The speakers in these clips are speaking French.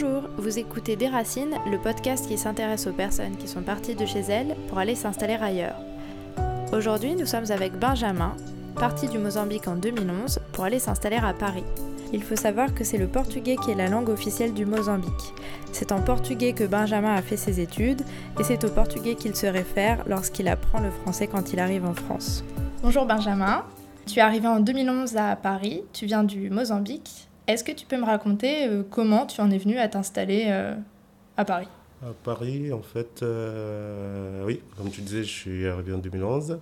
Bonjour, vous écoutez Des Racines, le podcast qui s'intéresse aux personnes qui sont parties de chez elles pour aller s'installer ailleurs. Aujourd'hui, nous sommes avec Benjamin, parti du Mozambique en 2011 pour aller s'installer à Paris. Il faut savoir que c'est le portugais qui est la langue officielle du Mozambique. C'est en portugais que Benjamin a fait ses études et c'est au portugais qu'il se réfère lorsqu'il apprend le français quand il arrive en France. Bonjour Benjamin, tu es arrivé en 2011 à Paris, tu viens du Mozambique. Est-ce que tu peux me raconter euh, comment tu en es venu à t'installer euh, à Paris? À Paris, en fait, euh, oui, comme tu disais, je suis arrivé en 2011.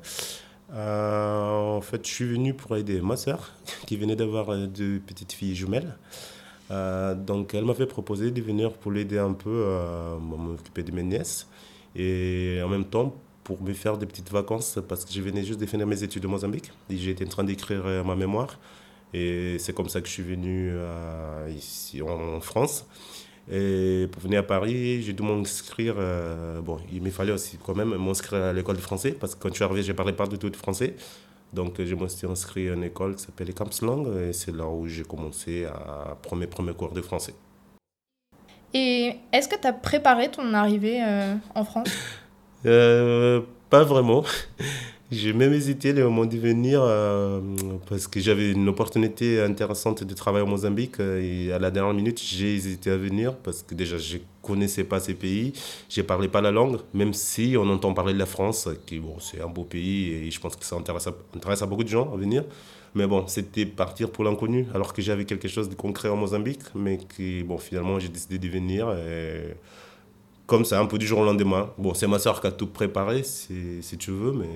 en fait, je suis venu pour aider ma soeur, qui venait d'avoir deux petites filles jumelles. donc, elle m'avait proposé de venir pour l'aider un peu à m'occuper de mes nièces. Et en même temps, pour me faire des petites vacances, parce que je venais juste de finir mes études au Mozambique. Et j'étais en train d'écrire ma mémoire. Et c'est comme ça que je suis venu euh, ici en, France. Et pour venir à Paris, j'ai dû m'inscrire. Euh, bon, il me fallait aussi quand même m'inscrire à l'école de français parce que quand je suis arrivé, je ne parlais pas du tout de français. Donc, je me suis inscrit à une école qui s'appelle Camps Lang et c'est là où j'ai commencé à prendre mes premiers cours de français. Et est-ce que tu as préparé ton arrivée euh, en France? Pas vraiment. J'ai même hésité le moment de venir euh, parce que j'avais une opportunité intéressante de travailler au Mozambique euh, et à la dernière minute j'ai hésité à venir parce que déjà je connaissais pas ces pays, je parlais pas la langue, même si on entend parler de la France, qui bon, c'est un beau pays et je pense que ça intéresse à, intéresse à beaucoup de gens à venir. Mais bon, c'était partir pour l'inconnu alors que j'avais quelque chose de concret au Mozambique, mais qui bon finalement j'ai décidé de venir. Comme ça, un peu du jour au lendemain. Bon, c'est ma soeur qui a tout préparé, si, si tu veux, mais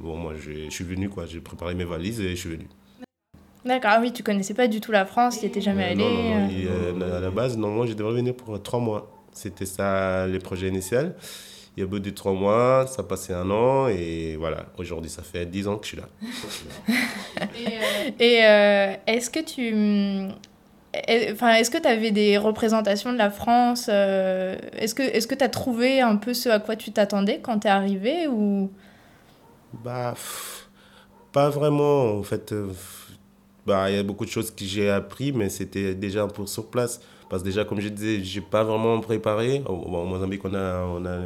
bon, moi, je suis venu, quoi. J'ai préparé mes valises et je suis venu. D'accord, ah oui, tu connaissais pas du tout la France, tu n'étais jamais euh, allé Non, non, non. Euh, à la base, non, moi, je devais venir pour trois mois. C'était ça, les projets initiaux. Il y a bout de trois mois, ça passait un an, et voilà, aujourd'hui, ça fait dix ans que je suis là. et, euh, est-ce que tu Enfin, est-ce que tu avais des représentations de la France euh, Est-ce que est-ce que tu as trouvé un peu ce à quoi tu t'attendais quand tu es arrivé ou? Bah pas vraiment en fait. Euh, bah il y a beaucoup de choses que j'ai appris mais c'était déjà peu sur place parce que déjà comme je disais, j'ai pas vraiment préparé. Au, Mozambique, on a on a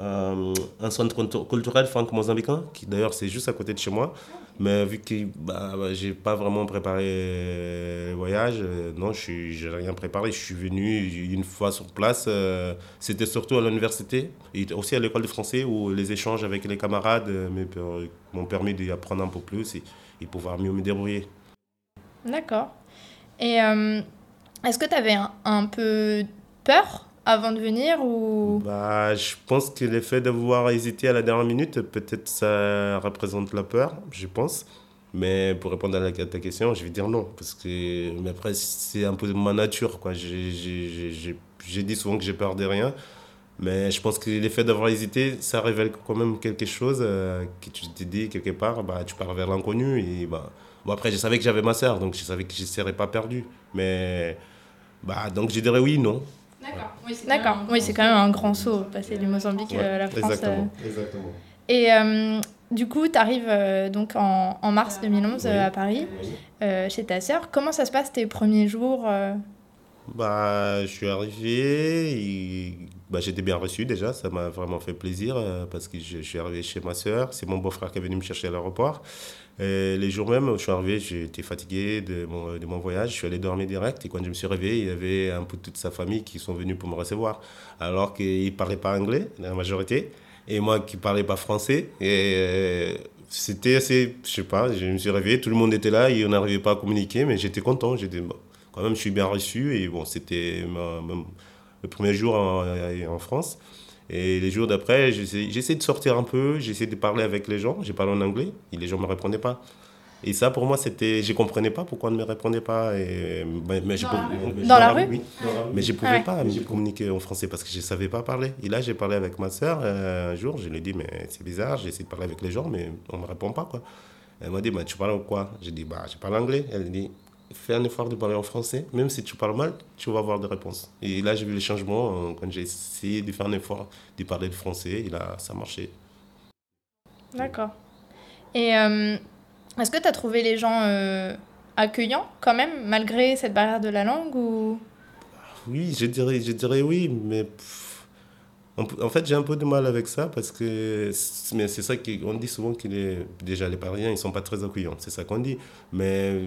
euh, un centre culturel franco-mozambicain qui d'ailleurs c'est juste à côté de chez moi. Mais vu que bah, bah, j'ai pas vraiment préparé le voyage, euh, non, je n'ai rien préparé. Je suis venu une fois sur place. Euh, c'était surtout à l'université et aussi à l'école de français où les échanges avec les camarades euh, m'ont permis d'apprendre un peu plus et, et, pouvoir mieux me débrouiller. D'accord. Et est-ce que tu avais un peu peur avant de venir ou? Bah, Je pense que l'effet d'avoir hésité à la dernière minute, peut-être ça représente la peur, je pense. Mais pour répondre à, ta question, je vais dire non. Parce que, mais après, c'est un peu ma nature. Quoi. J'ai dit souvent que j'ai peur de rien. Mais je pense que l'effet d'avoir hésité, ça révèle quand même quelque chose euh, que tu te dis quelque part, bah, tu pars vers l'inconnu. Et bah, bon, après, je savais que j'avais ma soeur, donc je savais que je ne serais pas perdu. Mais bah, donc je dirais oui, non. D'accord. Oui, c'est quand même un grand saut, passer du Mozambique à la France. Exactement. Euh. exactement. Et euh, du coup, tu arrives euh, donc en, en, mars 2011 à Paris, chez ta sœur. Comment ça se passe tes premiers jours bah, je suis arrivé, et, bah, j'étais bien reçu déjà, ça m'a vraiment fait plaisir parce que je, suis arrivé chez ma soeur, c'est mon beau-frère qui est venu me chercher à l'aéroport. Les jours même où je suis arrivé, j'étais fatigué de mon, de mon, voyage. Je suis allé dormir direct. Et quand je me suis réveillé, il y avait un peu toute sa famille qui sont venus pour me recevoir. Alors qu'ils ne parlaient pas anglais, la majorité. Et moi qui ne parlais pas français. Et euh, c'était assez, je sais pas, je me suis réveillé, tout le monde était là et on n'arrivait pas à communiquer. Mais j'étais content. J'étais, quand même, je suis bien reçu. Et bon, c'était le premier jour en, en France. Et les jours d'après, j'essaie de sortir un peu, j'essaie de parler avec les gens. J'ai parlé en anglais et les gens ne me répondaient pas. Et ça, pour moi, c'était. Je ne comprenais pas pourquoi on ne me répondait pas. Et, mais, mais dans, dans, la, rue, Oui. Mais je ne pouvais pas me communiquer en français parce que je ne savais pas parler. Et là, j'ai parlé avec ma soeur euh, un jour. Je lui ai dit, mais c'est bizarre, j'ai essayé de parler avec les gens, mais on ne me répond pas. Quoi. Elle m'a dit, bah, tu parles quoi? J'ai dit, bah, je parle anglais. Elle dit, fais un effort de parler en français, même si tu parles mal, tu vas avoir des réponses. Et là, j'ai vu les changements euh, quand j'ai essayé de faire un effort de parler le français, et là, ça marchait. D'accord. Et euh, est-ce que tu as trouvé les gens euh, accueillants quand même, malgré cette barrière de la langue ou... oui, je dirais, je dirais oui, mais en fait, j'ai un peu de mal avec ça parce que c'est ça qu'on dit souvent que les, déjà les Parisiens, ils sont pas très accueillants, c'est ça qu'on dit. Mais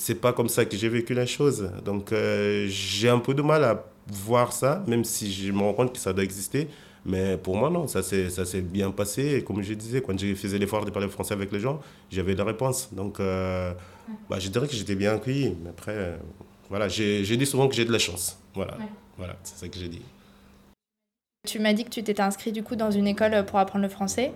c'est pas comme ça que j'ai vécu la chose. Donc euh, j'ai un peu de mal à voir ça, même si je me rends compte que ça doit exister. Mais pour moi, non, ça s'est bien passé. Et comme je disais, quand j'ai fait l'effort de parler français avec les gens, j'avais la réponse. Donc euh, bah, je dirais que j'étais bien accueilli. Mais après, euh, voilà, j'ai dit souvent que j'ai de la chance. Voilà, voilà c'est ça que j'ai dit. Tu m'as dit que tu t'étais inscrit du coup dans une école pour apprendre le français.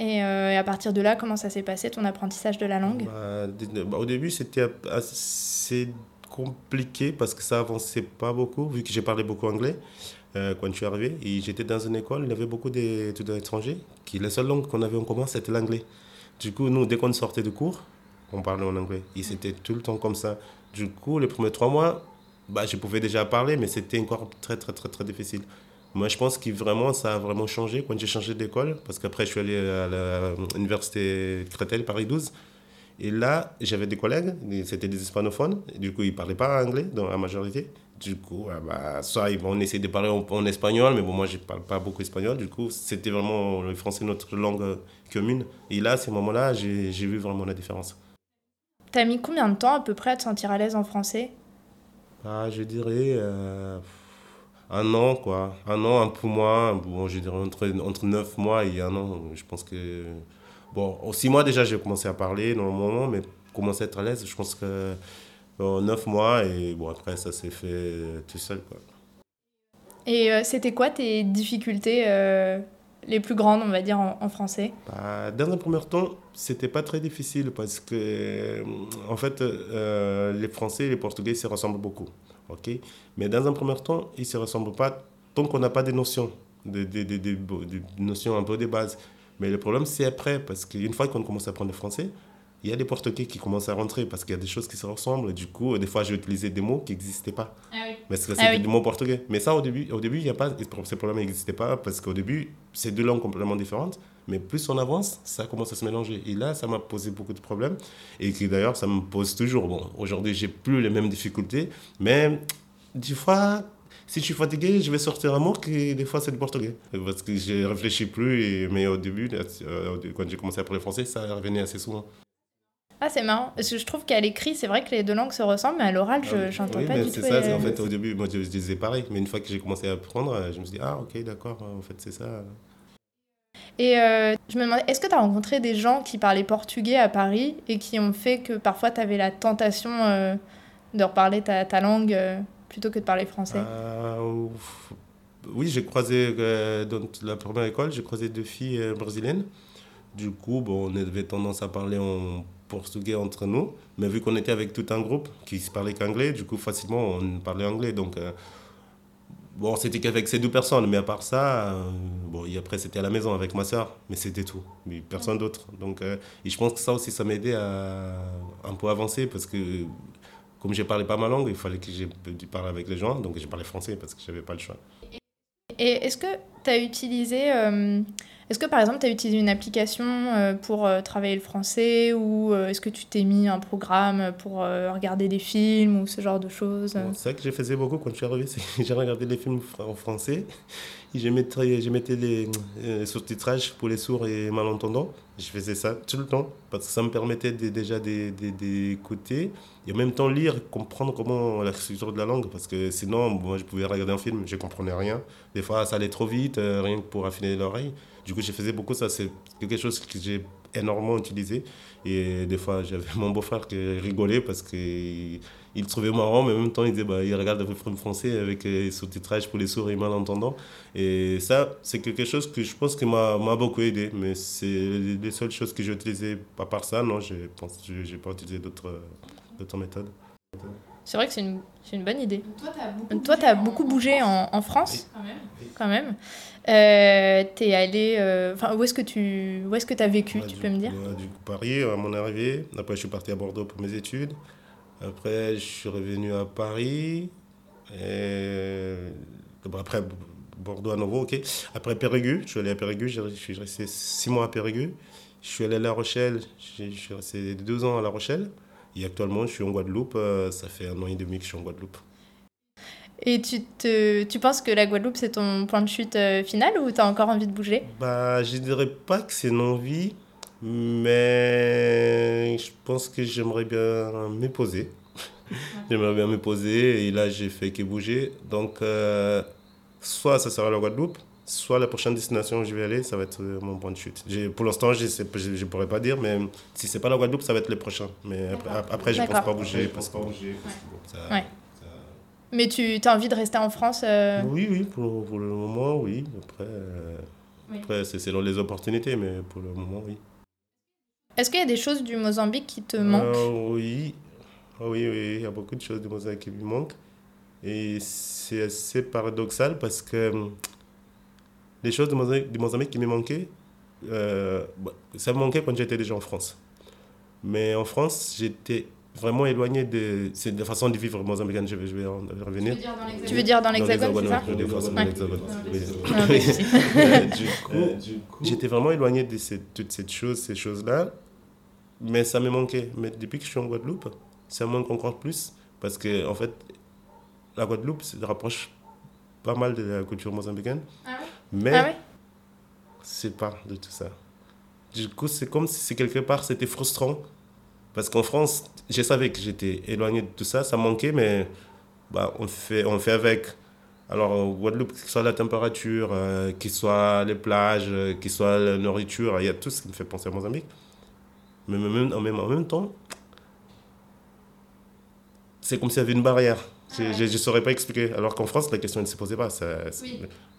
Et, euh, à partir de là, comment ça s'est passé ton apprentissage de la langue? Bah, bah, Au début, c'était assez compliqué parce que ça avançait pas beaucoup, vu que j'ai parlé beaucoup anglais euh, quand je suis arrivé. Et j'étais dans une école, il y avait beaucoup d'étudiants étrangers, qui la seule langue qu'on avait en commun, c'était l'anglais. Du coup, nous, dès qu'on sortait de cours, on parlait en anglais. Et c'était tout le temps comme ça. Du coup, les premiers trois mois, bah, je pouvais déjà parler, mais c'était encore très, très, très, très difficile. Moi, je pense que vraiment, ça a vraiment changé quand j'ai changé d'école, parce qu'après, je suis allé à l'université Créteil, Paris 12. Et là, j'avais des collègues, c'était des hispanophones, du coup, ils ne parlaient pas anglais dans la majorité. Du coup, ah bah, soit ils vont essayer de parler en, espagnol, mais bon, moi, je ne parle pas beaucoup espagnol. Du coup, c'était vraiment le français, notre langue commune. Et là, à ce moment-là, j'ai vu vraiment la différence. T'as mis combien de temps à peu près à te sentir à l'aise en français? Ah, Je dirais... Euh, un an, quoi. Un an, un peu moins. Bon, je dirais entre, entre 9 mois et un an. Je pense que. Bon, en 6 mois déjà, j'ai commencé à parler moment, mais commencer à être à l'aise, je pense que. Bon, 9 mois et bon, après, ça s'est fait tout seul, quoi. Et euh, c'était quoi tes difficultés euh, les plus grandes, on va dire, en, français? Bah, Dans un premier temps, c'était pas très difficile parce que, en fait, euh, les Français et les Portugais se ressemblent beaucoup ok? Mais dans un premier temps, ils ne se ressemblent pas tant qu'on n'a pas des notions, des, des, des, des, notions un peu de base. Mais le problème, c'est après, parce qu'une fois qu'on commence à apprendre le français, il y a des portugais qui commencent à rentrer parce qu'il y a des choses qui se ressemblent. Et du coup, des fois, j'ai utilisé des mots qui n'existaient pas. Ah oui. Mais c'est ah des mots portugais. Mais ça, au début, au début il y a pas, ces problèmes n'existaient pas parce qu'au début, c'est deux langues complètement différentes. Mais plus on avance, ça commence à se mélanger. Et là, ça m'a posé beaucoup de problèmes. Et qui d'ailleurs, ça me pose toujours. Bon, aujourd'hui, j'ai plus les mêmes difficultés. Mais des fois, si je suis fatigué, je vais sortir un mot qui, des fois, c'est du portugais. Parce que je réfléchis plus. Et, mais au début, euh, quand j'ai commencé à parler français, ça revenait assez souvent. Ah, c'est marrant. Parce que je trouve qu'à l'écrit, c'est vrai que les deux langues se ressemblent, mais à l'oral, je n'entends ah pas du tout. C'est ça, en fait, au début, moi, je, disais pareil. Mais une fois que j'ai commencé à apprendre, je me suis dit, ah, ok, d'accord, en fait, c'est ça. Et euh, je me demandais, est-ce que tu as rencontré des gens qui parlaient portugais à Paris et qui ont fait que parfois tu avais la tentation euh, de reparler ta, ta langue euh, plutôt que de parler français? Oui, j'ai croisé, dans la première école, j'ai croisé deux filles brésiliennes. Du coup, bon, on avait tendance à parler en portugais entre nous, mais vu qu'on était avec tout un groupe qui se parlait qu'anglais, du coup, facilement, on parlait anglais. Donc, Bon, c'était qu'avec ces deux personnes, mais à part ça, euh, bon, et après c'était à la maison avec ma soeur, mais c'était tout, mais personne d'autre. Donc, euh, et je pense que ça aussi, ça m'aidait à un peu avancer parce que comme j'ai parlé pas ma langue, il fallait que j'ai dû parler avec les gens, donc j'ai parlé français parce que j'avais pas le choix. Et est-ce que tu as utilisé euh, est-ce que par exemple, tu utilisé une application euh, pour euh, travailler le français ou est-ce que tu t'es mis un programme pour regarder des films ou ce genre de choses? C'est vrai que je faisais beaucoup quand je suis arrivé, j'ai regardé les films en français je mettais, je mettais les sous-titrages pour les sourds et malentendants. Je faisais ça tout le temps parce que ça me permettait déjà d'écouter et en même temps lire, comprendre comment la structure de la langue parce que sinon, moi je pouvais regarder un film, je comprenais rien. Des fois, ça allait trop vite, rien que pour affiner l'oreille. Du coup, je faisais beaucoup ça. C'est quelque chose que j'ai énormément utilisé. Et des fois, j'avais mon beau-frère qui rigolait parce qu'il il trouvait marrant, mais en même temps, il disait bah, il regarde le film français avec les sous-titrages pour les sourds et malentendants. Et ça, c'est quelque chose que je pense qui m'a beaucoup aidé. Mais c'est les seules choses que j'ai utilisées. À part ça, non, je n'ai pas utilisé d'autres méthodes. C'est vrai que c'est une, une, bonne idée. Toi, tu as beaucoup, bougé en, en France, quand même. Euh, es allé. Euh, enfin, où est-ce que tu où est-ce que as vécu, tu peux me dire? Du coup, Paris, à mon arrivée. Après, je suis parti à Bordeaux pour mes études. Après, je suis revenu à Paris. Et... Après, Bordeaux à nouveau, ok. Après, Périgueux, je suis allé à Périgueux. Je suis resté six mois à Périgueux. Je suis allé à La Rochelle. Je suis resté deux ans à La Rochelle. Et actuellement, je suis en Guadeloupe. Euh, ça fait un an et demi que je suis en Guadeloupe. Et tu, te, tu penses que la Guadeloupe, c'est ton point de chute euh, final ou tu as encore envie de bouger? Bah, Je dirais pas que c'est une envie, mais je pense que j'aimerais bien me poser. j'aimerais bien me poser et là, j'ai fait que bouger. Donc, euh, soit ça sera la Guadeloupe, soit la prochaine destination où je vais aller, ça va être euh, mon point de chute. Pour l'instant, je ne pourrais pas dire, mais si c'est pas la Guadeloupe, ça va être les prochains. Mais après, je ne pense pas bouger. Parce pas bouger. Mais tu as envie de rester en France euh? Oui, oui, pour, pour, le moment, oui. Après, euh, après c'est selon les opportunités, mais pour le moment, oui. Est-ce qu'il y a des choses du Mozambique qui te manquent? Oui, ah oui, oui, il y a beaucoup de choses du Mozambique qui me manquent. Et c'est assez paradoxal parce que les choses du Mozambique, qui me manquaient, euh, bah, ça me manquait quand j'étais déjà en France. Mais en France, j'étais vraiment éloigné de, c'est de façon de vivre mozambicaine, je vais, je vais revenir. Tu veux dire dans l'hexagone, c'est ça Du coup, j'étais vraiment éloigné de cette, toutes ces choses, ces choses-là, mais ça me manquait. Mais depuis que je suis en Guadeloupe, ça me manque encore plus, parce que en fait, la Guadeloupe se rapproche pas mal de la culture mozambicaine. Ah mais ah c'est pas de tout ça. Du coup, c'est comme si quelque part c'était frustrant. Parce qu'en France, je savais que j'étais éloigné de tout ça, ça manquait, mais bah, on, fait, on fait avec. Alors, Guadeloupe, que ce soit la température, euh, qu'il soit les plages, euh, qu'il soit la nourriture, il y a tout ce qui me fait penser à Mozambique. Mais même, en, même, en même temps, c'est comme s'il y avait une barrière. Je ne saurais pas expliquer. Alors qu'en France, la question ne se posait pas. Ça,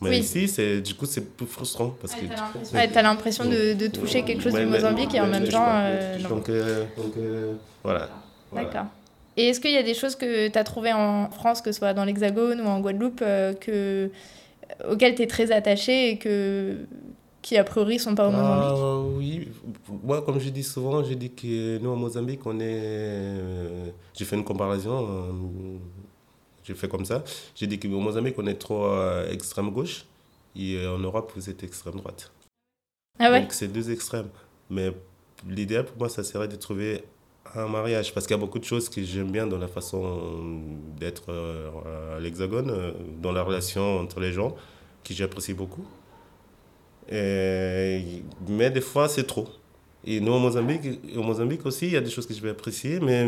Mais ici, du coup, c'est plus frustrant. Parce que tu as l'impression de, de, toucher quelque chose du Mozambique et en même temps. Euh, donc, euh, donc euh, voilà. D'accord. Et est-ce qu'il y a des choses que tu as trouvées en France, que ce soit dans l'Hexagone ou en Guadeloupe, que, auxquelles tu es très attaché et que, qui a priori sont pas au Mozambique ah, Oui, moi comme je dis souvent, je dis que nous au Mozambique, on est. J'ai fait une comparaison j'ai fait comme ça. J'ai dit qu'au Mozambique, on est trop euh, extrême gauche et euh, en Europe, vous êtes extrême droite. Ah ouais? Donc, c'est deux extrêmes. Mais l'idéal pour moi, ça serait de trouver un mariage parce qu'il y a beaucoup de choses que j'aime bien dans la façon d'être euh, à l'Hexagone, dans la relation entre les gens, que j'apprécie beaucoup. Et, mais des fois, c'est trop. Et nous, au Mozambique, au Mozambique aussi, il y a des choses que je vais apprécier, mais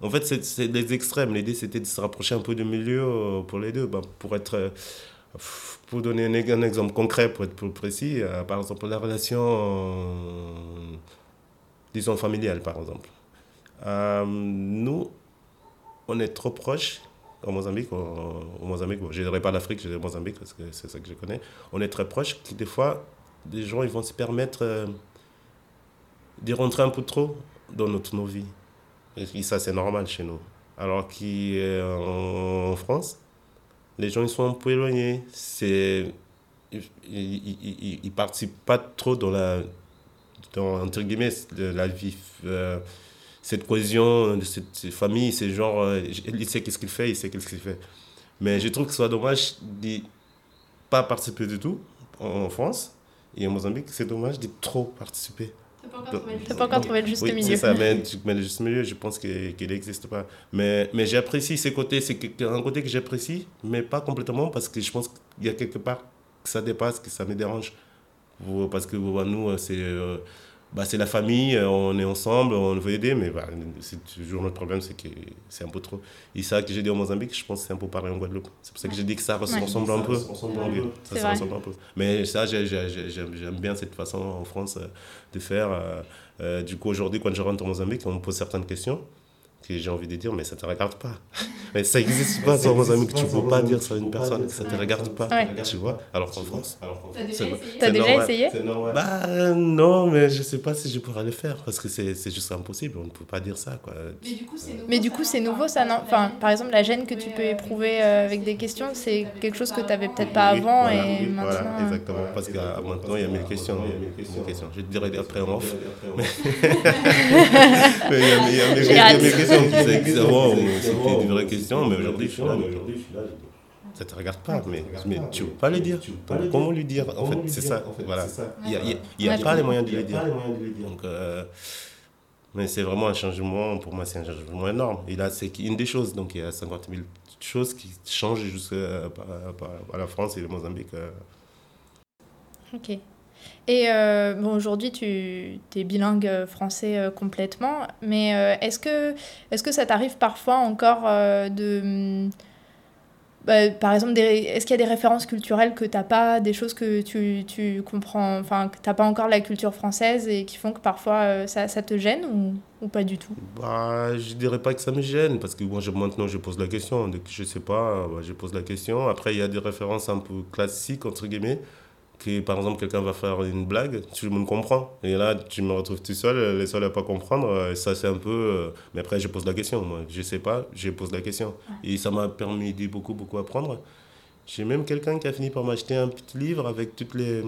en fait, c'est des extrêmes. L'idée, c'était de se rapprocher un peu du milieu euh, pour les deux. Bah, pour être. Euh, pour donner un, exemple concret, pour être plus précis, euh, par exemple, la relation, disons, familiale, par exemple. nous, on est trop proches au Mozambique. Au, Mozambique, je ne dirais pas l'Afrique, je dirais Mozambique, parce que c'est ça que je connais. On est très proches, que des fois, des gens ils vont se permettre de rentrer un peu trop dans notre, nos vies. Et ça, c'est normal chez nous. Alors qu'en France, les gens ils sont un peu éloignés. C'est, ils ne participent pas trop dans la, dans, entre guillemets, la vie, euh, cette cohésion de cette famille. C'est genre, euh, il sait qu'est-ce qu'il fait, il sait qu'est-ce qu'il fait. Mais je trouve que ce soit dommage de pas participer du tout en France. Et en Mozambique, c'est dommage de trop participer. Tu pas encore trouvé le juste milieu. C'est ça, mais, mais, le juste milieu, je pense qu'il n'existe pas. Mais, mais j'apprécie ces côtés, c'est un côté que j'apprécie, mais pas complètement parce que je pense qu'il y a quelque part que ça dépasse, que ça me dérange. Parce que nous, c'est. Bah, c'est la famille, euh, on est ensemble, on veut aider, mais bah, c'est toujours notre problème, c'est que c'est un peu trop. Et ça que j'ai dit au Mozambique, je pense que c'est un peu pareil en Guadeloupe. C'est pour ça que j'ai dit que ça ressemble un peu. Ça, ressemble un peu. Ça, ressemble un peu. Mais ça, j'aime bien cette façon en France euh, de faire. Euh, du coup, aujourd'hui, quand je rentre au Mozambique, on me pose certaines questions que j'ai envie de dire, mais ça ne te regarde pas. mais ça n'existe pas sur mon ami que tu ne peux pas dire sur une personne que ça ne te regarde pas. Tu vois Alors qu'en France. Tu as déjà essayé? Bah non, mais je ne sais pas si je pourrais le faire parce que c'est juste impossible. On ne peut pas dire ça. Quoi. Mais du coup, c'est nouveau, ça, non enfin, Par exemple, la gêne que tu peux éprouver euh, avec des questions, c'est quelque chose que tu n'avais peut-être pas avant et maintenant. Voilà, exactement. Parce que maintenant, il y a mille questions. questions. Je te dirai après en off. mais il y a mille questions questions c'était une vraie question, mais aujourd'hui, je suis là. Ça ne te regarde pas, mais, mais tu ne peux pas le dire. comment lui dire En fait, c'est ça. Voilà. Il n'y a, pas les moyens de le dire. Donc, euh, Mais c'est vraiment un changement, pour moi, c'est un changement énorme. Et là, c'est une des choses. Donc, il y a 50 000 choses qui changent jusqu'à la France et le Mozambique. Ok. Et euh, bon, aujourd'hui, tu es bilingue français euh, complètement, mais euh, est-ce que, est que ça t'arrive parfois encore de... Bah, par exemple, est-ce qu'il y a des références culturelles que tu n'as pas, des choses que tu, tu comprends, enfin, que tu n'as pas encore la culture française et qui font que parfois ça, ça te gêne ou, ou, pas du tout? Bah, Je dirais pas que ça me gêne, parce que moi, je, maintenant, je pose la question. Dès que je sais pas, bah, je pose la question. Après, il y a des références un peu classiques, entre guillemets que par exemple quelqu'un va faire une blague, tout le monde comprend. Et là, tu me retrouves tout seul, les seuls à pas comprendre. Et ça, c'est un peu. Euh, mais après, je pose la question. Moi, je sais pas, je pose la question. Et ça m'a permis de beaucoup, beaucoup apprendre. J'ai même quelqu'un qui a fini par m'acheter un petit livre avec toutes les,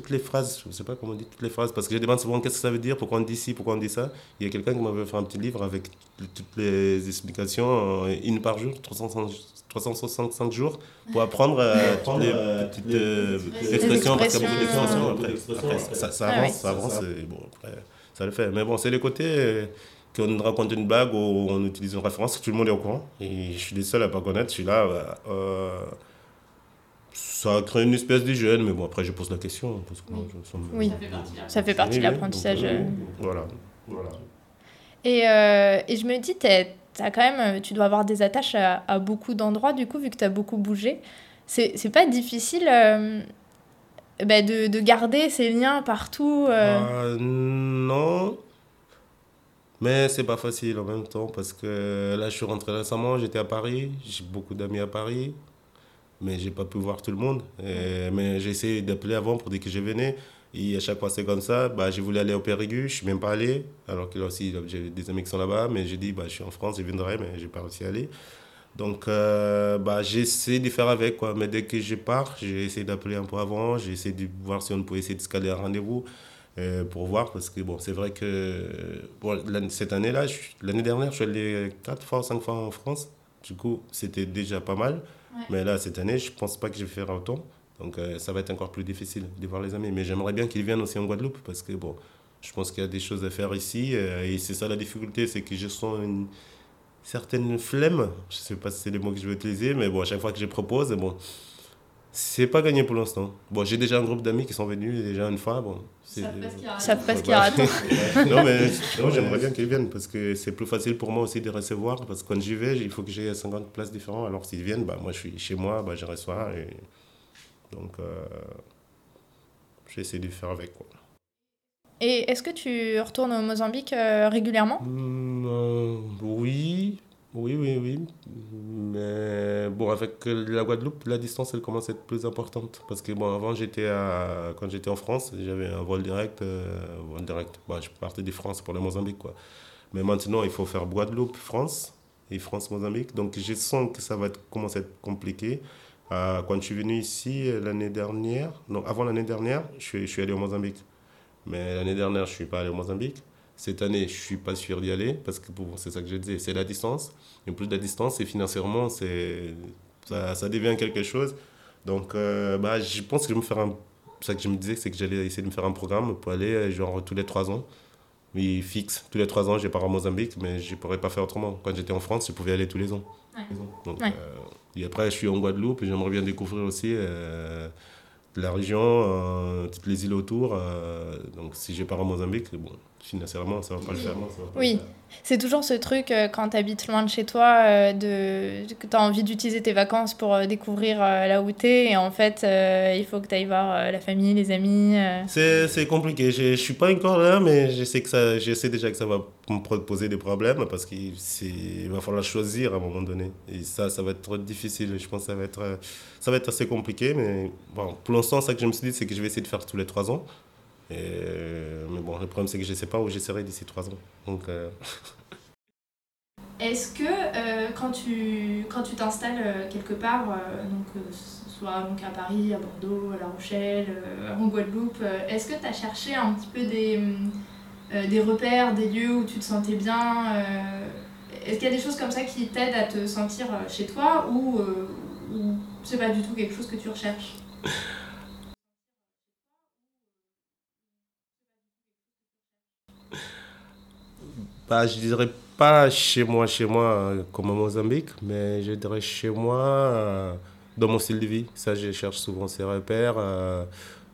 toutes les phrases. Je ne sais pas comment on dit toutes les phrases. Parce que je demande souvent qu'est-ce que ça veut dire, pourquoi on dit ci, pourquoi on dit ça. Il y a quelqu'un qui m'avait fait un petit livre avec toutes les explications, une par jour, 300 365 jours pour apprendre euh, toutes les euh, petites euh, expressions, parce qu'il y a beaucoup d'expressions. Après, ça, ça, avance, ça avance, et bon, après, ça le fait. Mais bon, c'est les côtés qu'on raconte une blague ou on utilise une référence, tout le monde est au courant. Et je suis le seul à pas connaître, je suis là. Ça crée une espèce de gêne, mais bon, après, je pose la question. Parce que, oui, ça fait partie de l'apprentissage. Voilà. voilà. Et, et je me dis, t'es quand même, euh, tu dois avoir des attaches à, beaucoup d'endroits, du coup, vu que tu as beaucoup bougé. C'est pas difficile euh, bah, de, de, garder ces liens partout euh... bah, Non. Mais c'est pas facile en même temps parce que là, je suis rentré récemment, j'étais à Paris, j'ai beaucoup d'amis à Paris, mais j'ai pas pu voir tout le monde. mais j'ai essayé d'appeler avant pour dire que je venais. Et à chaque fois, c'est comme ça. Bah, j'ai voulu aller au Périgueux, je ne suis même pas allé. Alors que là aussi, j'ai des amis qui sont là-bas. Mais j'ai dit, bah, je suis en France, je viendrai, mais je n'ai pas réussi à aller. Donc, euh, bah, j'essaie de faire avec. Quoi. Mais dès que je pars, j'ai essayé d'appeler un peu avant. J'ai essayé de voir si on pouvait essayer de se un rendez-vous euh, pour voir. Parce que bon, c'est vrai que bon, cette année-là, l'année dernière, je suis allé 4 fois, 5 fois en France. Du coup, c'était déjà pas mal. Mais là, cette année, je ne pense pas que je vais faire autant. Donc euh, ça va être encore plus difficile de voir les amis. Mais j'aimerais bien qu'ils viennent aussi en Guadeloupe parce que bon, je pense qu'il y a des choses à faire ici. Euh, et c'est ça la difficulté, c'est que je sens une certaine flemme. Je ne sais pas si c'est le mot que je vais utiliser, mais bon, à chaque fois que je propose, bon, c'est pas gagné pour l'instant. Bon, j'ai déjà un groupe d'amis qui sont venus déjà une fois. Bon, ça savent pas ce qu'il y a Non, mais j'aimerais bien qu'ils viennent parce que c'est plus facile pour moi aussi de recevoir. Parce que quand j'y vais, il faut que j'ai 50 places différentes. Alors s'ils viennent, bah, moi je suis chez moi, bah, je reçois. Et donc, euh, j'essaie de faire avec. Quoi. Et est-ce que tu retournes au Mozambique euh, régulièrement? Mmh, euh, Oui, oui, oui, oui. Mais bon, avec la Guadeloupe, la distance, elle commence à être plus importante. Parce que bon, avant, j'étais à, quand j'étais en France, j'avais un vol direct. vol direct. Bah, je partais de France pour le Mozambique. Quoi. Mais maintenant, il faut faire Guadeloupe, France et France-Mozambique. Donc, je sens que ça va commencer à être compliqué. Euh, quand je suis venu ici euh, l'année dernière, non, avant l'année dernière, je suis, je suis allé au Mozambique. Mais l'année dernière, je ne suis pas allé au Mozambique. Cette année, je ne suis pas sûr d'y aller parce que c'est ça que je disais, c'est la distance. Et plus de la distance, et financièrement, ça, ça devient quelque chose. Donc, euh, bah, je pense que je vais me faire un. Ça que je me disais, c'est que j'allais essayer de me faire un programme pour aller genre tous les trois ans. Oui, fixe. Tous les trois ans, je pars au Mozambique, mais je ne pourrais pas faire autrement. Quand j'étais en France, je pouvais aller tous les ans. Donc, et après, je suis en Guadeloupe et j'aimerais bien découvrir aussi euh, la région, euh, toutes les îles autour. Euh, donc, si je pars en Mozambique, bon, financièrement, ça ne va pas le faire. oui, c'est toujours ce truc euh, quand tu habites loin de chez toi, euh, de, que tu as envie d'utiliser tes vacances pour euh, découvrir là où tu es. Et en fait, il faut que tu ailles voir la famille, les amis. C'est compliqué. Je ne suis pas encore là, mais je sais, que ça, je sais déjà que ça va me poser des problèmes parce qu'il va falloir choisir à un moment donné. Et ça, ça va être difficile. Je pense que ça va être, ça va être assez compliqué. Mais bon, pour l'instant, ça que je me suis dit, c'est que je vais essayer de faire tous les trois ans. Euh, mais bon, le problème, c'est que je ne sais pas où j'essaierai d'ici trois ans. Donc. Euh, Est-ce que euh, quand tu quand tu t'installes quelque part, donc soit donc à Paris, à Bordeaux, à La Rochelle, en Guadeloupe, est-ce que tu as cherché un petit peu des, des repères, des lieux où tu te sentais bien Est-ce qu'il y a des choses comme ça qui t'aident à te sentir chez toi ou, ou c'est pas du tout quelque chose que tu recherches? bah, Je dirais pas chez moi, chez moi, comme au Mozambique, mais je dirais chez moi, dans mon style de vie. Ça, je cherche souvent ces repères.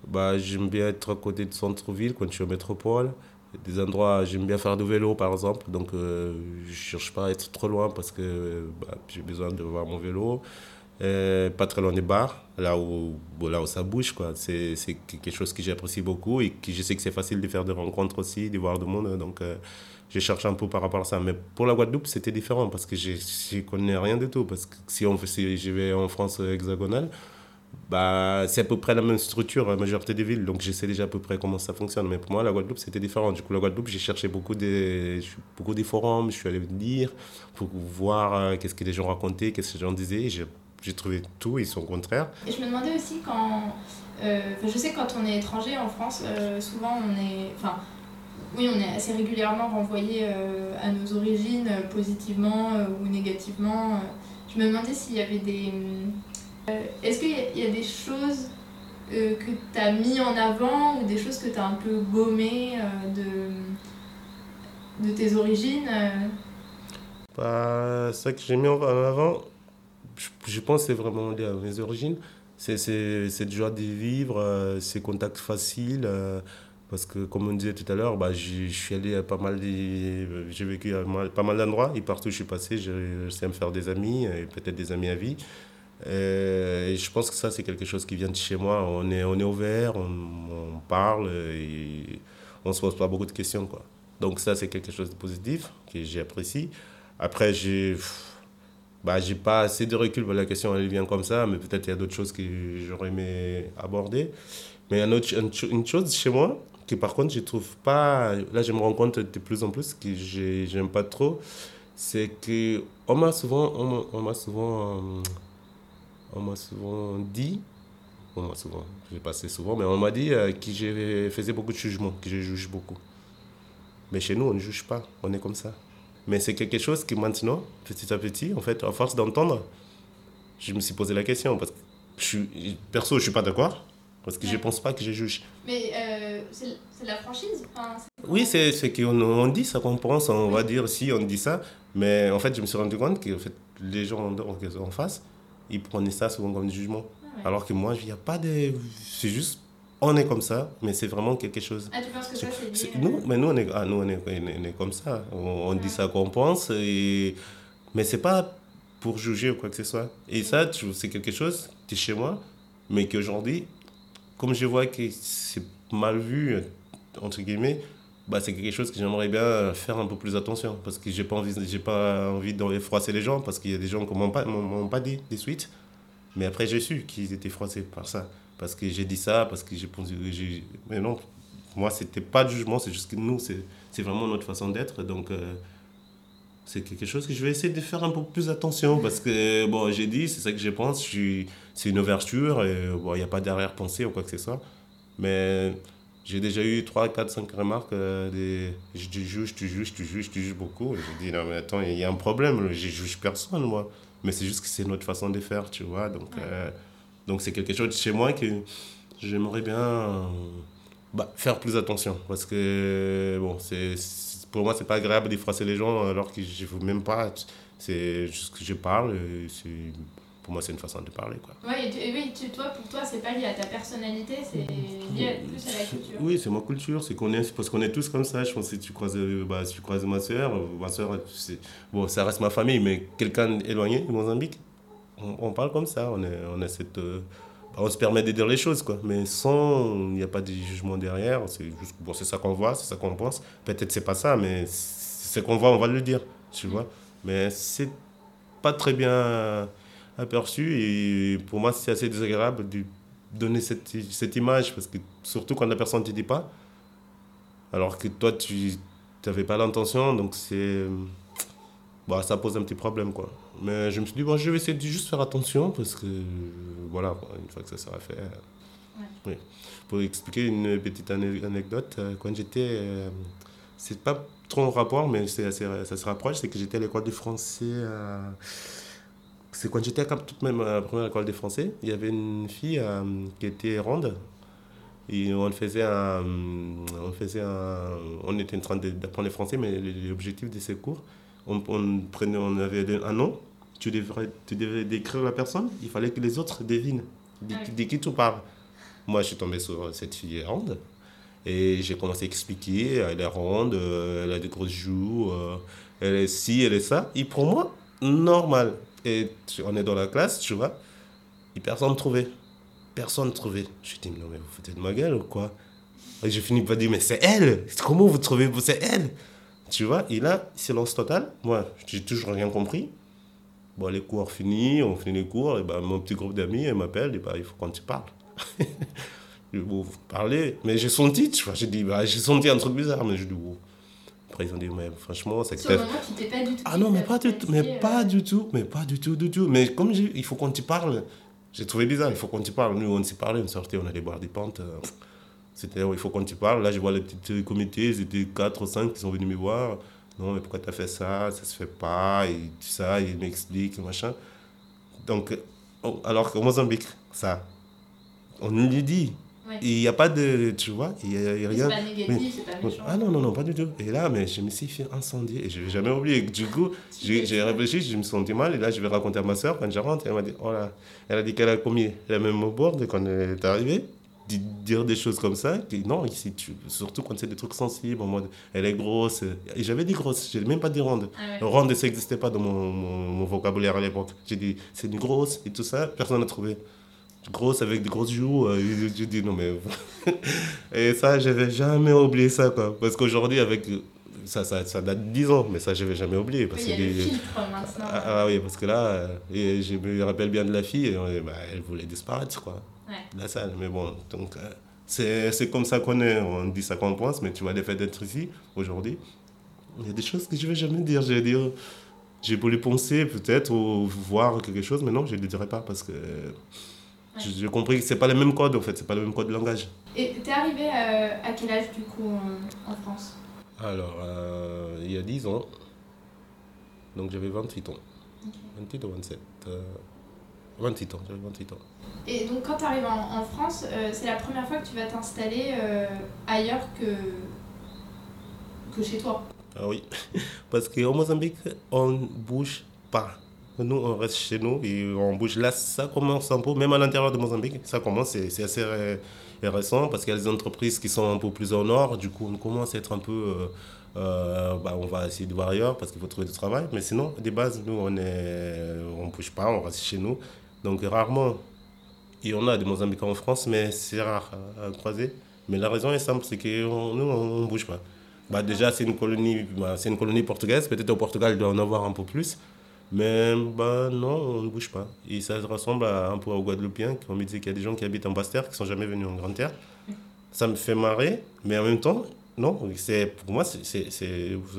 bah, J'aime bien être à côté de centre-ville quand je suis en métropole des endroits, j'aime bien faire du vélo par exemple, donc euh, je ne cherche pas à être trop loin parce que bah, j'ai besoin de voir mon vélo. Pas très loin des bars, là où, là où ça bouge. Quoi. C'est, c'est quelque chose que j'apprécie beaucoup et que je sais que c'est facile de faire des rencontres aussi, de voir du monde. Donc euh, je cherche un peu par rapport à ça. Mais pour la Guadeloupe, c'était différent parce que je ne connais rien du tout. Parce que si, on, si je vais en France hexagonale, bah, c'est à peu près la même structure, la majorité des villes, donc je sais déjà à peu près comment ça fonctionne. Mais pour moi, la Guadeloupe, c'était différent. Du coup, la Guadeloupe, j'ai cherché beaucoup des, beaucoup des forums, je suis allé lire pour voir euh, qu'est-ce que les gens racontaient, qu'est-ce que les gens disaient. Trouvé tout et son contraire. Et je me demandais aussi quand. Euh, je sais quand on est étranger en France, euh, souvent on est. Enfin, oui, on est assez régulièrement renvoyé à nos origines, positivement ou négativement. Je me demandais s'il y avait des euh, est-ce qu'il y, y, a des choses euh, que tu as mis en avant ou des choses que tu as un peu gommées euh, de, de tes origines bah, Ça que j'ai mis en avant, je, pense que c'est vraiment mes origines. C'est cette joie de vivre, ces contacts faciles. parce que, comme on disait tout à l'heure, bah, je suis allé à pas mal j'ai vécu à pas mal d'endroits et partout où je suis passé, je sais me faire des amis et peut-être des amis à vie. Euh, et je pense que ça, c'est quelque chose qui vient de chez moi. On est, on est ouvert, on, on parle et on ne se pose pas beaucoup de questions. Quoi. Donc ça, c'est quelque chose de positif que j'apprécie. Après, j'ai bah, j'ai pas assez de recul. La question, elle vient comme ça, mais peut-être il y a d'autres choses que j'aurais aimé aborder. Mais une, autre, une chose chez moi, que par contre, je trouve pas... Là, je me rends compte de plus en plus que j'aime pas trop, c'est qu'on m'a souvent... On m'a souvent... Euh, on m'a souvent dit, on m'a souvent, je passé souvent, mais on m'a dit euh, que je faisais beaucoup de jugements, que je juge beaucoup. Mais chez nous, on ne juge pas, on est comme ça. Mais c'est quelque chose qui maintenant, petit à petit, en fait, à force d'entendre, je me suis posé la question. Parce que je suis, perso, je ne suis pas d'accord. Parce que je ne pense pas que je juge. Mais euh, c'est la franchise Oui, c'est ce qu'on on dit, ça qu'on pense, on va dire si on dit ça. Mais en fait, je me suis rendu compte que en fait, les gens en face, ils prenaient ça souvent comme du jugement. Ah Alors que moi, il n'y a pas de. C'est juste, on est comme ça, mais c'est vraiment quelque chose. Ah, tu penses que ça, c'est Nous, mais nous, on est, ah, nous, on est, on est, comme ça. On, dit ça qu'on pense, et... mais c'est pas pour juger ou quoi que ce soit. Et ça, c'est quelque chose qui est chez moi, mais qu'aujourd'hui, comme je vois que c'est mal vu, entre guillemets, bah, c'est quelque chose que j'aimerais bien faire un peu plus attention parce que j'ai pas envie j'ai pas envie de froisser les gens parce qu'il y a des gens qui m'ont pas m'ont pas dit des suites mais après j'ai su qu'ils étaient froissés par ça parce que j'ai dit ça parce que j'ai pensé mais non moi c'était pas de jugement c'est juste que nous c'est c'est vraiment notre façon d'être donc euh, c'est quelque chose que je vais essayer de faire un peu plus attention parce que bon j'ai dit c'est ça que je pense c'est une ouverture et bon il n'y a pas d'arrière-pensée ou quoi que ce soit mais j'ai déjà eu 3, 4, 5 remarques. Euh, des, je te juge, tu juges, tu juges, tu juges beaucoup. je dis, non, mais attends, il y a un problème. Je juge personne, moi. Mais c'est juste que c'est notre façon de faire, tu vois. Donc, euh, donc c'est quelque chose chez moi que j'aimerais bien bah, faire plus attention. Parce que, bon, c'est, pour moi, c'est pas agréable de froisser les gens alors que je ne veux même pas. C'est juste que je parle. C'est pour moi, c'est une façon de parler. Quoi. Ouais, et, oui, tu, toi, pour toi, c'est pas lié à ta personnalité, c'est lié plus à la culture. Oui, c'est ma culture, c'est qu'on est, parce qu'on est tous comme ça. Je pense que si tu croises, bah, si tu croises ma soeur, ma soeur, bon, ça reste ma famille, mais quelqu'un éloigné de Mozambique, on, on, parle comme ça, on, est, on, a cette, euh, on se permet de dire les choses, quoi. mais sans, il n'y a pas de jugement derrière, c'est juste, bon, c'est ça qu'on voit, c'est ça qu'on pense. Peut-être c'est pas ça, mais c'est ce qu'on voit, on va le dire, tu vois. Mais c'est pas très bien aperçu. Et pour moi, c'est assez désagréable de donner cette, cette, image, parce que surtout quand la personne ne te dit pas, alors que toi, tu n'avais pas l'intention, donc c'est. Bah, ça pose un petit problème, quoi. Mais je me suis dit, bon, je vais essayer de juste faire attention, parce que, voilà, une fois que ça sera fait. Oui. Pour expliquer une petite anecdote, euh, quand j'étais. Euh, c'est pas trop en rapport, mais assez, ça se rapproche, c'est que j'étais à l'école de français. C'est quand j'étais à toute même à la première école des Français, il y avait une fille euh, qui était ronde. Et on faisait un, on faisait un, on était en train d'apprendre le français, mais l'objectif de ces cours, on, on, prenait, on avait un nom, tu devrais, tu devais décrire la personne, il fallait que les autres devinent. De, de qui tu parles. Moi, je suis tombé sur cette fille ronde. Et j'ai commencé à expliquer, elle est ronde, elle a des grosses joues, elle est ci, elle est ça. Et pour moi, normal. Et on est dans la classe, tu vois, et personne ne trouvait. Personne ne trouvait. Je dit, non, mais vous foutez de ma gueule ou quoi? Et j'ai fini par dire, mais c'est elle. Comment vous trouvez C'est elle Tu vois Et là, silence total. Moi, j'ai toujours rien compris. Bon, les cours finis, on finit les cours, et ben, mon petit groupe d'amis m'appelle, et ben, il faut qu'on te parle. je vous parler, mais j'ai senti, tu vois, j'ai dit, bah, j'ai senti un truc bizarre, mais je dis, oh. Après, ils ont dit, mais franchement, c'est que. moment, tu pas du tout. Ah non, mais pas du tout, mais pas euh. du tout, mais pas du tout, du tout. Mais comme il faut qu'on te parle, j'ai trouvé bizarre, il faut qu'on te parle. Nous, on s'est parlé, on sortait, on allait boire des pentes. Euh, c'était, il faut qu'on te parle. Là, je vois les petits comités, ils étaient 4 ou 5 qui sont venus me voir. Non, mais pourquoi tu as fait ça? Ça se fait pas, et tout ça, ils m'expliquent, machin. Donc, oh, alors qu'au Mozambique, ça, on lui dit. Il n'y a pas de. Tu vois, il n'y a, rien. C'est pas négatif, c'est pas méchant. Ah non, non, non, pas du tout. Et là, mais je me suis fait incendier et je ne vais jamais oublier. Du coup, j'ai réfléchi, je me suis senti mal. Et là, je vais raconter à ma soeur quand je rentre. Elle m'a dit, oh là, elle a dit qu'elle a commis la même board quand elle est arrivée. Dire des choses comme ça, non, ici, tu, surtout quand c'est des trucs sensibles, en mode elle est grosse. Et j'avais dit grosse, je n'ai même pas dit ronde. Ah ronde, ça n'existait pas dans mon, mon, mon vocabulaire à l'époque. J'ai dit c'est une grosse et tout ça, personne n'a trouvé grosse avec des grosses joues. Euh, je dis non mais. et ça, j'avais jamais oublié ça quoi. Parce qu'aujourd'hui, avec. Ça, ça, ça, date de 10 ans, mais ça, je vais jamais oublier. Parce oui, il y a le filtre maintenant. Ah, ah, oui, parce que là, euh, et je me rappelle bien de la fille, bah, elle voulait disparaître, quoi. Ouais. La salle, mais bon, donc, euh, c'est comme ça qu'on est. On dit ça qu'on pense, mais tu vois, le fait d'être ici, aujourd'hui, il y a des choses que je vais jamais dire. Je vais dire, j'ai voulu penser peut-être ou voir quelque chose, mais non, je ne le dirai pas parce que j'ai compris que c'est pas le même code en fait, c'est pas le même code de langage. Et tu es arrivé euh, à quel âge du coup en, France? Alors, euh, il y a 10 ans. Donc j'avais 28 ans. 28 ou 27 28 ans, j'avais 28 ans. Et donc quand tu arrives en, en France, euh, c'est la première fois que tu vas t'installer ailleurs que, que chez toi? Ah oui, parce qu'au Mozambique, on bouge pas. Nous, on reste chez nous et on bouge. Là, ça commence un peu, même à l'intérieur de Mozambique, ça commence, c'est assez récent parce qu'il y a des entreprises qui sont un peu plus au nord. Du coup, on commence à être un peu. Euh, euh, bah, on va essayer de voir ailleurs parce qu'il faut trouver du travail. Mais sinon, des bases, nous, on ne on bouge pas, on reste chez nous. Donc, rarement, il y en a des Mozambicains en France, mais c'est rare à, croiser. Mais la raison est simple, c'est que nous, on ne bouge pas. Bah, déjà, c'est une, colonie, bah, une colonie portugaise. Peut-être au Portugal, il doit en avoir un peu plus. Mais bah, non, on ne bouge pas. Et ça ressemble à, un peu aux Guadeloupéens. On me disait qu'il y a des gens qui habitent en Basse-Terre, qui ne sont jamais venus en Grande-Terre. Ça me fait marrer, mais en même temps, non, pour moi, c'est, c'est,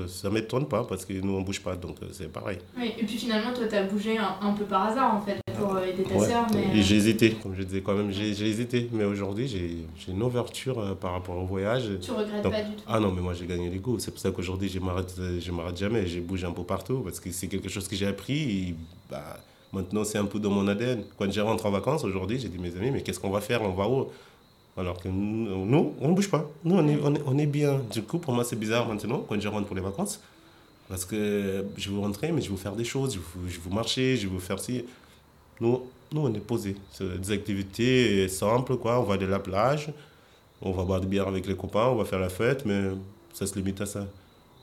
ça ne m'étonne pas parce que nous, on ne bouge pas, donc euh, c'est pareil. Oui, et puis finalement, toi, tu as bougé un, peu par hasard, en fait, pour euh, aider ta sœur. Mais... J'ai hésité, comme je disais quand même, j'ai, hésité. Mais aujourd'hui, j'ai, une ouverture euh, par rapport au voyage. Tu regrettes pas du tout Ah non, mais moi, j'ai gagné les goûts. C'est pour ça qu'aujourd'hui, je ne m'arrête jamais. J'ai bougé un peu partout parce que c'est quelque chose que j'ai appris. Et, bah, maintenant, c'est un peu dans mon ADN. Quand je rentre en vacances aujourd'hui, j'ai dit mes amis, mais qu'est-ce qu'on va faire? On va où? Alors que nous, on ne bouge pas. Nous, on est, on, est, on est bien. Du coup, pour moi, c'est bizarre maintenant quand je rentre pour les vacances. Parce que je veux rentrer, mais je veux faire des choses. Je veux, je marcher, je veux faire ci. Nous, nous on est posé. C'est des activités simples, quoi. On va de la plage, on va boire des bières avec les copains, on va faire la fête, mais ça se limite à ça.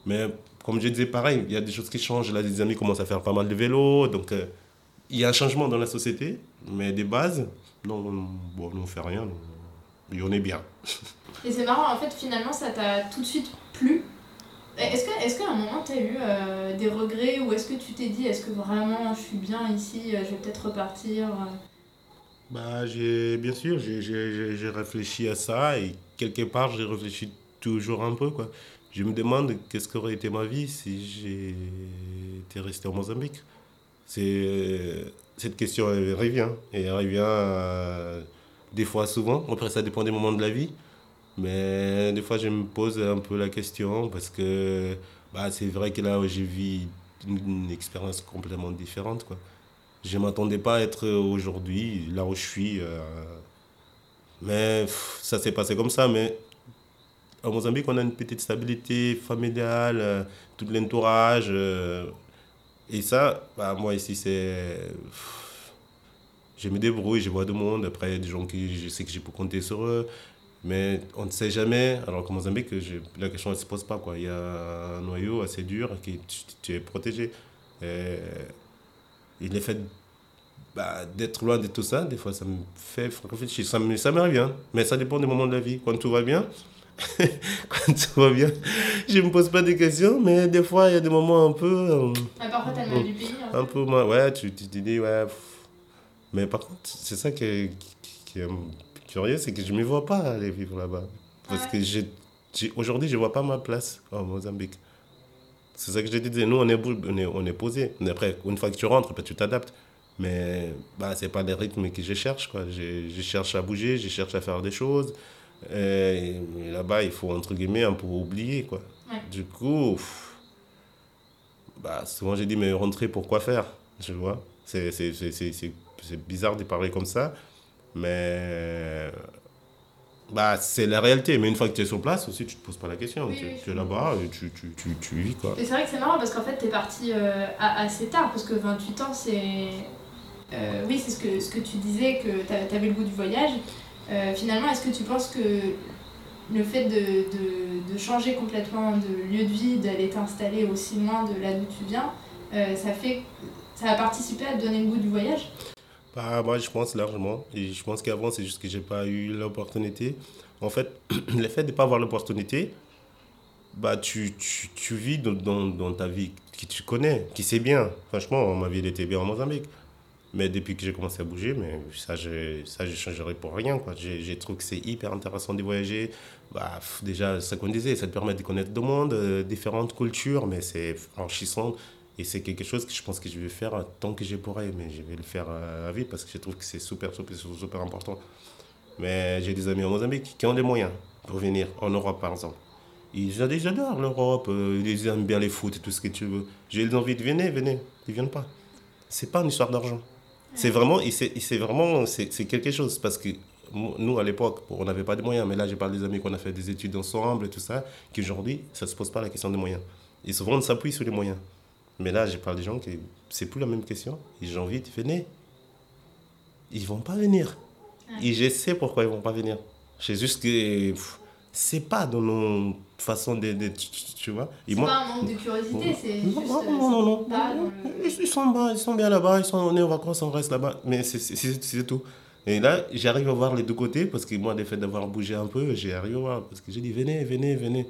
Mais comme je disais, pareil, il y a des choses qui changent. Là, des amis commencent à faire pas mal de vélo. Donc, euh, il y a un changement dans la société, mais des bases, non, bon, nous, on ne fait rien et on est bien. Et c'est marrant, en fait, finalement, ça t'a tout de suite plu. Est-ce qu'à est un moment, tu as eu euh, des regrets ou est-ce que tu t'es dit, est-ce que vraiment je suis bien ici, euh, je vais peut-être repartir euh? bah, Bien sûr, j'ai réfléchi à ça et quelque part, j'ai réfléchi toujours un peu. Quoi. Je me demande qu'est-ce qu'aurait été ma vie si j'étais resté au Mozambique. Cette question elle revient et elle revient des fois, souvent. Après, ça dépend des moments de la vie. Mais des fois, je me pose un peu la question parce que bah, c'est vrai que là, j'ai vu une, expérience complètement différente. Quoi. Je ne m'attendais pas à être aujourd'hui là où je suis. Euh, Mais ça s'est passé comme ça. Mais au Mozambique, on a une petite stabilité familiale, euh, tout l'entourage. euh, et ça, bah, moi ici, c'est. Je me débrouille, je vois du monde. Après, il y a des gens qui je sais que j'ai pu compter sur eux. Mais on ne sait jamais. Alors qu'au Mozambique, je- la question ne se pose pas. Quoi. Il y a un noyau assez dur qui tu, tu es protégé. Et il est fait bah, d'être loin de tout ça. Des fois, ça me fait réfléchir. Ça ça m'arrive bien. Mais ça dépend des moments de la vie. Quand tout va bien, quand tout va bien, je ne me pose pas des questions. Mais des fois, il y a des moments un peu. euh, Ah, parfois, t'as le mal du pays. hein. un peu moins. Ouais, tu, tu te dis, ouais. pff. Mais par contre, c'est ça qui est, qui- est curieux, c'est que je ne me vois pas aller vivre là-bas. Parce que j'ai, aujourd'hui, je ne vois pas ma place au Mozambique. C'est ça que je disais. Nous, on est, on est, on est posé. Après, une fois que tu rentres, tu t'adaptes. Mais bah, ce n'est pas les rythmes que je cherche. Quoi. Je, je cherche à bouger, je cherche à faire des choses. Et, et là-bas, il faut, entre guillemets, un peu oublier. Quoi. Ouais. Du coup, pff, bah, souvent j'ai dit, mais rentrer, pourquoi faire? Tu vois? C'est c'est- bizarre de parler comme ça. Mais bah, c'est la réalité. Mais une fois que tu es sur place, aussi, tu te poses pas la question. Oui, tu, oui, tu es là-bas et tu, tu, tu, tu vis. Quoi. Et c'est vrai que c'est marrant parce qu'en fait, t'es parti euh, assez tard, parce que 28 ans, c'est. euh, oui, c'est ce que, ce que tu disais, que t'a- t'avais le goût du voyage. Euh, finalement, est-ce que tu penses que le fait de, de, de changer complètement de lieu de vie, d'aller t'installer aussi loin de là d'où tu viens, ça, fait, ça a participé à te donner le goût du voyage? Bah, moi, je pense largement. Et je pense qu'avant, c'est juste que j'ai pas eu l'opportunité. En fait, le fait de ne pas avoir l'opportunité, bah, tu, tu, tu vis dans, dans, dans ta vie que tu connais, qui sait bien. Franchement, ma vie, était bien en Mozambique. Mais depuis que j'ai commencé à bouger, mais ça, je ça, je changerai pour rien. Quoi. J'ai, j'ai trouvé que c'est hyper intéressant de voyager. Bah, déjà, ça qu'on disait, ça te permet de connaître le monde, euh, différentes cultures, mais c'est enrichissant. Et c'est quelque chose que je pense que je vais faire euh, tant que je pourrai, mais je vais le faire euh, à vie parce que je trouve que c'est super, super, super important. Mais j'ai des amis en Mozambique qui ont des moyens pour venir, en Europe par exemple. Ils adorent l'Europe, euh, ils aiment bien les foot et tout ce que tu veux. J'ai envie de venir, venez, ils viennent pas. C'est pas une histoire d'argent. C'est vraiment, c'est vraiment, c'est quelque chose parce que nous à l'époque, on n'avait pas de moyens, mais là j'ai parlé des amis qu'on a fait des études ensemble et tout ça, qu'aujourd'hui ça se pose pas la question des moyens. Et souvent on s'appuie sur les moyens. Mais là, j'ai parlé des gens qui c'est plus la même question. Et j'ai envie de venir. Ils vont pas venir. Et je sais pourquoi ils vont pas venir. C'est juste que c'est pas dans nos façons de, de- tu, vois. Et C'est pas un manque de curiosité, c'est non, euh, non, non, non, c'est pas non, dans le- Ils, ils sont bien, ils sont bien là-bas, ils sont on est en vacances, on reste là-bas. Mais c'est- tout. Et là, j'arrive à voir les deux côtés parce que moi, le fait d'avoir bougé un peu, j'ai arrivé à voir. Parce que j'ai dit, venez, venez, venez.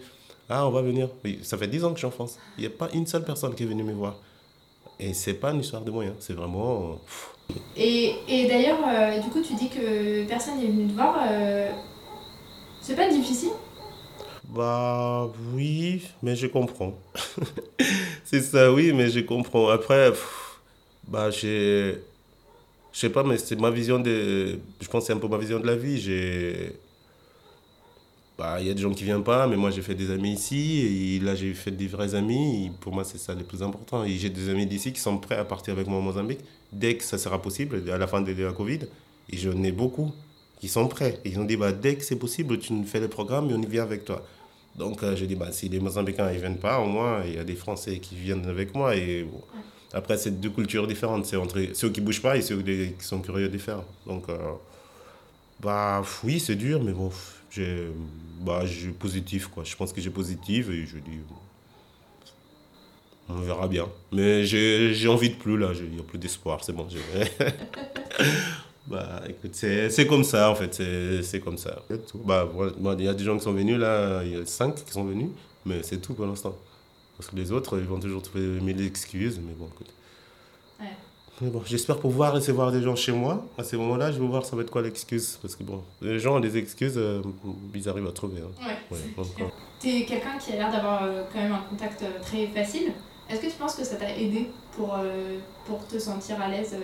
Ah, on va venir. Ça fait 10 ans que je suis en France. Il n'y a pas une seule personne qui est venue me voir. Et c'est pas une histoire de moyens. C'est vraiment. Et, et d'ailleurs, euh, du coup, tu dis que personne n'est venu te voir. euh, C'est pas difficile? Bah oui, mais je comprends. c'est ça, oui, mais je comprends. Après, pff, bah j'ai. Je sais pas, mais c'est ma vision de. Je pense que c'est un peu ma vision de la vie. J'ai. Bah, il y a des gens qui viennent pas, mais moi j'ai fait des amis ici, et là j'ai fait des vrais amis, et pour moi c'est ça le plus important. Et j'ai des amis d'ici qui sont prêts à partir avec moi au Mozambique dès que ça sera possible, à la fin de la Covid. Et j'en ai beaucoup qui sont prêts. Ils ont dit, bah, dès que c'est possible, tu nous fais le programme et on y vient avec toi. Donc euh, j'ai dit, bah, si les Mozambicains ne viennent pas, au moins il y a des Français qui viennent avec moi. Et bon, après, c'est deux cultures différentes. C'est entre ceux qui bougent pas et ceux qui qui sont curieux de faire. Donc, euh, bah oui, c'est dur, mais bon, j'ai bah, positif. Quoi. Je pense que j'ai positif et je dis, on verra bien. Mais j'ai j'ai envie de plus là, il n'y a plus d'espoir, c'est bon. Bah écoute, c'est c'est comme ça en fait, c'est c'est comme ça. Bah, il y a des gens qui sont venus là, il y a cinq qui sont venus, mais c'est tout pour l'instant. Parce que les autres, ils vont toujours trouver mille excuses, mais bon, écoute. Ouais. Mais bon, j'espère pouvoir recevoir des gens chez moi. À ces moments-là, je vais voir ça va être quoi l'excuse. Parce que bon, les gens ont des excuses, euh, ils arrivent à trouver. hein. Ouais. Ouais, T'es quelqu'un qui a l'air d'avoir euh, quand même un contact euh, très facile. Est-ce que tu penses que ça t'a aidé pour, euh, pour te sentir à l'aise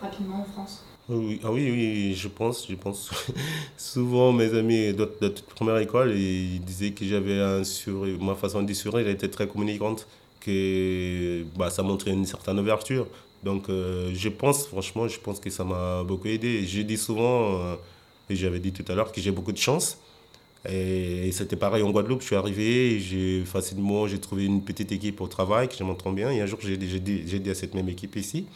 rapidement en France? Oui, ah oui, oui, je pense, je pense. Souvent, mes amis de, de toute première école, ils disaient que j'avais un sourire, ma façon de sourire était très communicante, que bah, ça montrait une certaine ouverture. Donc, euh, je pense, franchement, je pense que ça m'a beaucoup aidé. Je dis souvent, euh, Et j'avais dit tout à l'heure que j'ai beaucoup de chance. Et c'était pareil en Guadeloupe, je suis arrivé, j'ai facilement j'ai trouvé une petite équipe au travail que je m'entends bien. Et un jour, j'ai dit, dit, à cette même équipe ici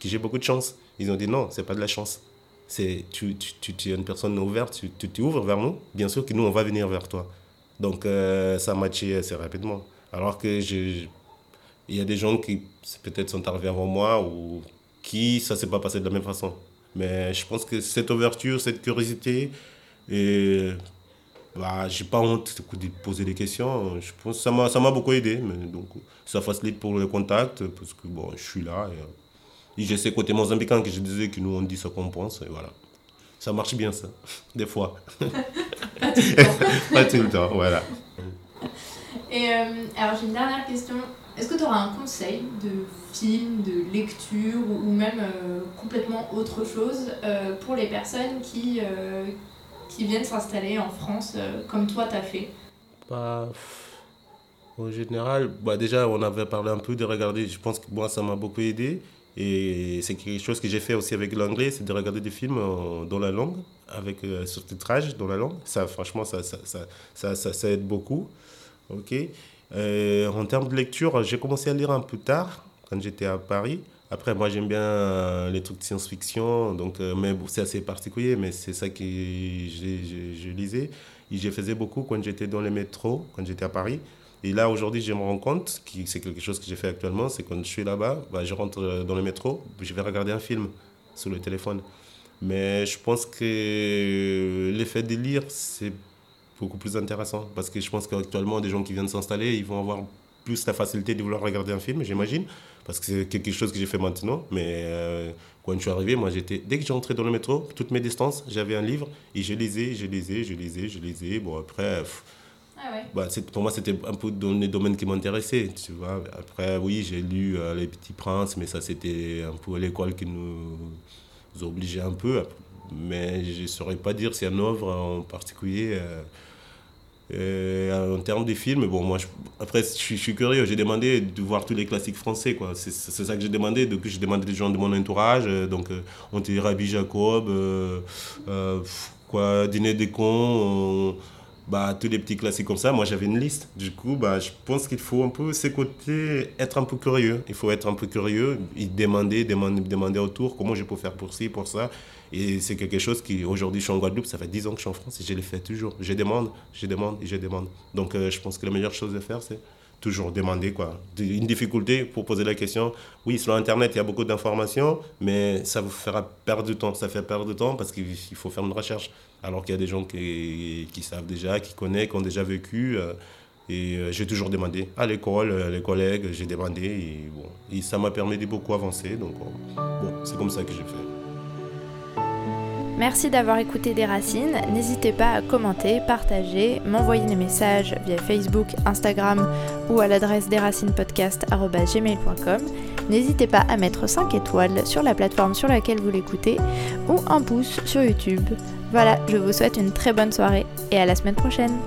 que j'ai beaucoup de chance. Ils ont dit non, c'est pas de la chance. C'est tu, tu, tu, es une personne ouverte, tu, tu, ouvres vers nous. Bien sûr que nous, on va venir vers toi. Donc euh, ça a matché assez rapidement. Alors que il y a des gens qui peut-être sont arrivés avant moi ou qui ça s'est pas passé de la même façon. Mais je pense que cette ouverture, cette curiosité, et bah, j'ai pas honte de poser des questions. Je pense ça m'a ça m'a beaucoup aidé. Mais donc ça facilite pour le contact parce que bon, je suis là. Et, et j'ai ce côté mozambicain que je disais que nous on dit ce qu'on pense et voilà. Ça marche bien ça, des fois. pas tout le temps. pas tout le temps, voilà. Et euh, alors j'ai une dernière question. Est-ce que tu auras un conseil de film, de lecture ou même euh, complètement autre chose euh, pour les personnes qui, qui viennent s'installer en France comme toi t'as fait? Bah, En général, bah déjà on avait parlé un peu de regarder, je pense que moi ça m'a beaucoup aidé. Et c'est quelque chose que j'ai fait aussi avec l'anglais, c'est de regarder des films dans la langue, avec sous-titrage dans la langue. Ça, franchement, ça, ça, ça, ça, ça aide beaucoup. Ok. Euh, en termes de lecture, j'ai commencé à lire un peu tard, quand j'étais à Paris. Après, moi, j'aime bien euh, les trucs de science-fiction, donc, euh, mais c'est assez particulier, mais c'est ça que je lisais. Et je faisais beaucoup quand j'étais dans les métros, quand j'étais à Paris. Et là, aujourd'hui, je me rends compte que c'est quelque chose que j'ai fait actuellement, c'est quand je suis là-bas, bah, je rentre dans le métro, je vais regarder un film sur le téléphone. Mais je pense que l'effet de lire, c'est beaucoup plus intéressant. Parce que je pense qu'actuellement, des gens qui viennent s'installer, ils vont avoir plus la facilité de vouloir regarder un film, j'imagine. Parce que c'est quelque chose que j'ai fait maintenant. Mais euh, quand je suis arrivé, moi, j'étais. Dès que entré dans le métro, toutes mes distances, j'avais un livre et je lisais, je lisais, je lisais, je lisais. Bon, après. Ah ouais. bah, pour moi, c'était un peu dans les domaines qui m'intéressaient, tu vois. Après, oui, j'ai lu euh, Les Petits Princes, mais ça, c'était un peu l'école qui nous obligeait un peu. Mais je ne saurais pas dire si une œuvre en particulier. Euh, euh, en termes de films, bon, moi, après, je, suis curieux. J'ai demandé de voir tous les classiques français, quoi. C'est ça que j'ai demandé. Donc, j'ai demandé des gens de mon entourage. Euh, donc, euh, on était Rabbi Jacob, quoi, Dîner des cons, bah, tous les petits classiques comme ça. Moi, j'avais une liste. Du coup, bah, je pense qu'il faut un peu, côtés, être un peu curieux. Il faut être un peu curieux, et demander, demander, demander autour comment je peux faire pour ci, pour ça. Et c'est quelque chose qui, aujourd'hui, je suis en Guadeloupe, ça fait 10 ans que je suis en France et je le fais toujours. Je demande, je demande et je demande. Donc, euh, je pense que la meilleure chose à faire, c'est toujours demander quoi. Une difficulté pour poser la question. Oui, sur Internet, il y a beaucoup d'informations, mais ça vous fera perdre du temps. Ça fait perdre du temps parce qu'il faut faire une recherche. Alors qu'il y a des gens qui, savent déjà, qui connaissent, qui ont déjà vécu. Euh, et euh, j'ai toujours demandé à l'école, les collègues, j'ai demandé. Et, bon, et ça m'a permis de beaucoup avancer. Donc, bon, c'est comme ça que j'ai fait. Merci d'avoir écouté Des Racines. N'hésitez pas à commenter, partager, m'envoyer des messages via Facebook, Instagram ou à l'adresse desracinespodcast.gmail.com. N'hésitez pas à mettre 5 étoiles sur la plateforme sur laquelle vous l'écoutez ou un pouce sur YouTube. Voilà, je vous souhaite une très bonne soirée et à la semaine prochaine.